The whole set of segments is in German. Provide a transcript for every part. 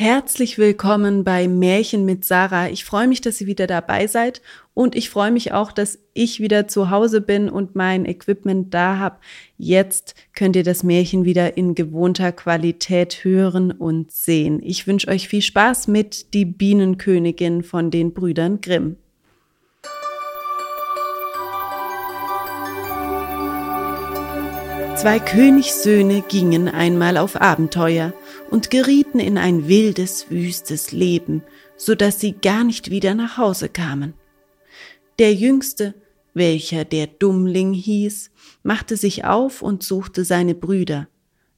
Herzlich willkommen bei Märchen mit Sarah. Ich freue mich, dass ihr wieder dabei seid und ich freue mich auch, dass ich wieder zu Hause bin und mein Equipment da habe. Jetzt könnt ihr das Märchen wieder in gewohnter Qualität hören und sehen. Ich wünsche euch viel Spaß mit Die Bienenkönigin von den Brüdern Grimm. Zwei Königssöhne gingen einmal auf Abenteuer und gerieten in ein wildes, wüstes Leben, so dass sie gar nicht wieder nach Hause kamen. Der Jüngste, welcher der Dummling hieß, machte sich auf und suchte seine Brüder,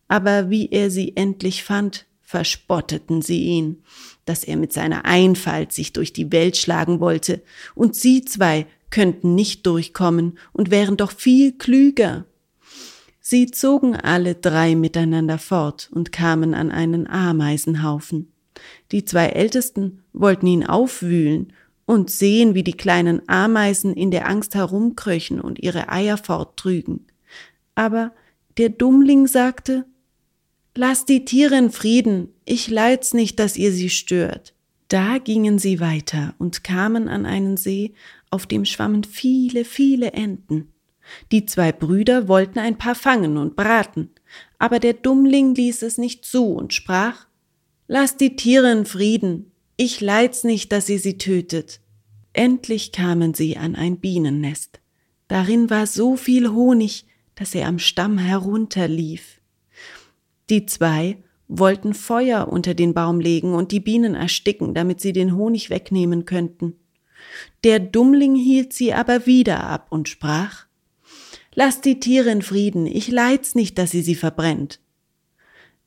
aber wie er sie endlich fand, verspotteten sie ihn, dass er mit seiner Einfalt sich durch die Welt schlagen wollte, und sie zwei könnten nicht durchkommen und wären doch viel klüger. Sie zogen alle drei miteinander fort und kamen an einen Ameisenhaufen. Die zwei Ältesten wollten ihn aufwühlen und sehen, wie die kleinen Ameisen in der Angst herumkröchen und ihre Eier forttrügen. Aber der Dummling sagte, Lasst die Tiere in Frieden, ich leid's nicht, dass ihr sie stört. Da gingen sie weiter und kamen an einen See, auf dem schwammen viele, viele Enten. Die zwei Brüder wollten ein paar fangen und braten, aber der Dummling ließ es nicht zu und sprach Lass die Tiere in Frieden, ich leid's nicht, dass ihr sie tötet. Endlich kamen sie an ein Bienennest. Darin war so viel Honig, dass er am Stamm herunterlief. Die zwei wollten Feuer unter den Baum legen und die Bienen ersticken, damit sie den Honig wegnehmen könnten. Der Dummling hielt sie aber wieder ab und sprach Lasst die Tiere in Frieden, ich leid's nicht, dass ihr sie verbrennt.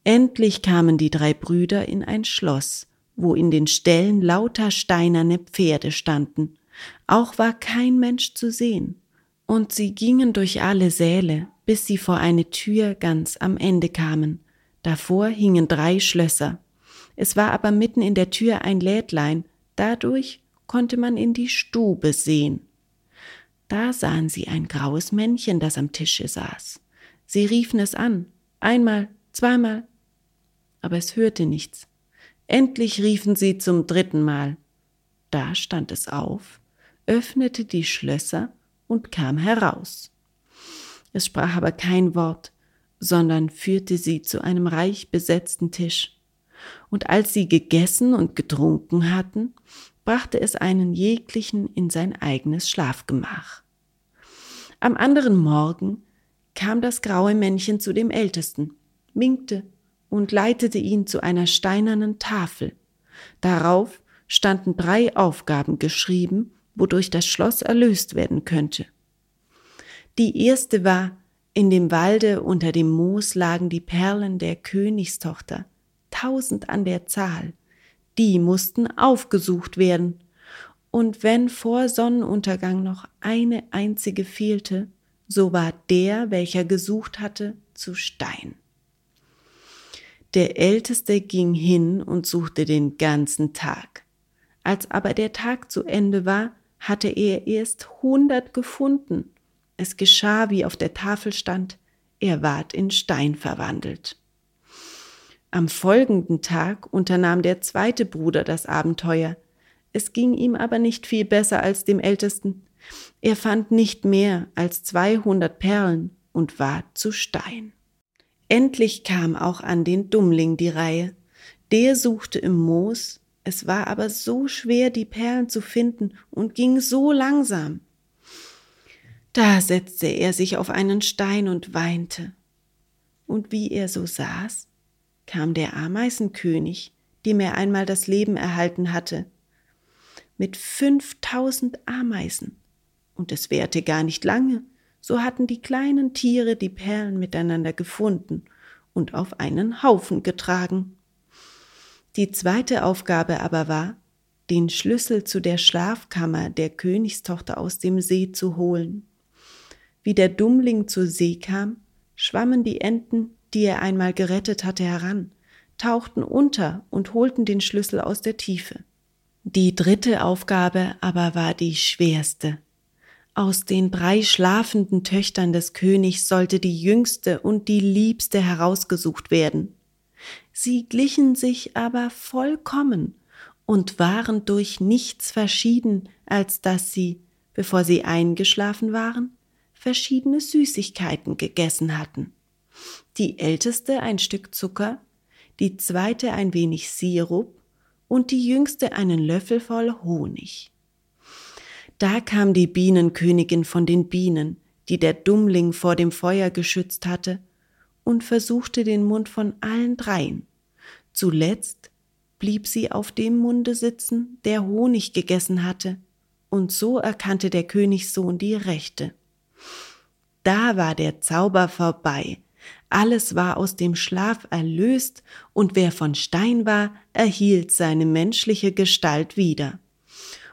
Endlich kamen die drei Brüder in ein Schloss, wo in den Ställen lauter steinerne Pferde standen. Auch war kein Mensch zu sehen. Und sie gingen durch alle Säle, bis sie vor eine Tür ganz am Ende kamen. Davor hingen drei Schlösser. Es war aber mitten in der Tür ein Lädlein, dadurch konnte man in die Stube sehen. Da sahen sie ein graues Männchen, das am Tische saß. Sie riefen es an, einmal, zweimal, aber es hörte nichts. Endlich riefen sie zum dritten Mal. Da stand es auf, öffnete die Schlösser und kam heraus. Es sprach aber kein Wort, sondern führte sie zu einem reich besetzten Tisch. Und als sie gegessen und getrunken hatten, brachte es einen jeglichen in sein eigenes Schlafgemach. Am anderen Morgen kam das graue Männchen zu dem Ältesten, winkte und leitete ihn zu einer steinernen Tafel. Darauf standen drei Aufgaben geschrieben, wodurch das Schloss erlöst werden könnte. Die erste war, in dem Walde unter dem Moos lagen die Perlen der Königstochter, tausend an der Zahl die mussten aufgesucht werden. Und wenn vor Sonnenuntergang noch eine einzige fehlte, so war der, welcher gesucht hatte, zu Stein. Der Älteste ging hin und suchte den ganzen Tag. Als aber der Tag zu Ende war, hatte er erst hundert gefunden. Es geschah, wie auf der Tafel stand, er ward in Stein verwandelt. Am folgenden Tag unternahm der zweite Bruder das Abenteuer. Es ging ihm aber nicht viel besser als dem ältesten. Er fand nicht mehr als zweihundert Perlen und war zu Stein. Endlich kam auch an den Dummling die Reihe. Der suchte im Moos, es war aber so schwer, die Perlen zu finden und ging so langsam. Da setzte er sich auf einen Stein und weinte. Und wie er so saß, kam der Ameisenkönig, dem er einmal das Leben erhalten hatte, mit fünftausend Ameisen. Und es währte gar nicht lange, so hatten die kleinen Tiere die Perlen miteinander gefunden und auf einen Haufen getragen. Die zweite Aufgabe aber war, den Schlüssel zu der Schlafkammer der Königstochter aus dem See zu holen. Wie der Dummling zur See kam, schwammen die Enten die er einmal gerettet hatte, heran, tauchten unter und holten den Schlüssel aus der Tiefe. Die dritte Aufgabe aber war die schwerste. Aus den drei schlafenden Töchtern des Königs sollte die jüngste und die liebste herausgesucht werden. Sie glichen sich aber vollkommen und waren durch nichts verschieden, als dass sie, bevor sie eingeschlafen waren, verschiedene Süßigkeiten gegessen hatten. Die älteste ein Stück Zucker, die zweite ein wenig Sirup und die jüngste einen Löffel voll Honig. Da kam die Bienenkönigin von den Bienen, die der Dummling vor dem Feuer geschützt hatte, und versuchte den Mund von allen dreien. Zuletzt blieb sie auf dem Munde sitzen, der Honig gegessen hatte, und so erkannte der Königssohn die Rechte. Da war der Zauber vorbei, alles war aus dem Schlaf erlöst, und wer von Stein war, erhielt seine menschliche Gestalt wieder.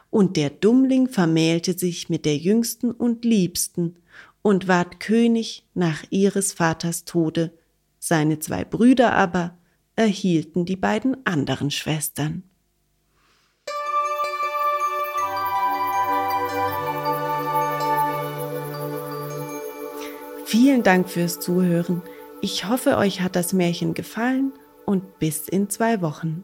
Und der Dummling vermählte sich mit der jüngsten und liebsten, und ward König nach ihres Vaters Tode, seine zwei Brüder aber erhielten die beiden anderen Schwestern. Vielen Dank fürs Zuhören. Ich hoffe, euch hat das Märchen gefallen und bis in zwei Wochen.